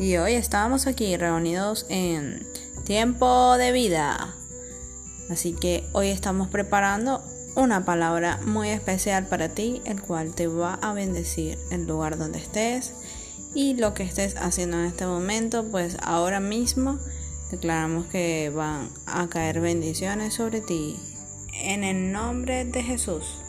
Y hoy estamos aquí reunidos en tiempo de vida. Así que hoy estamos preparando una palabra muy especial para ti, el cual te va a bendecir el lugar donde estés y lo que estés haciendo en este momento, pues ahora mismo declaramos que van a caer bendiciones sobre ti. En el nombre de Jesús.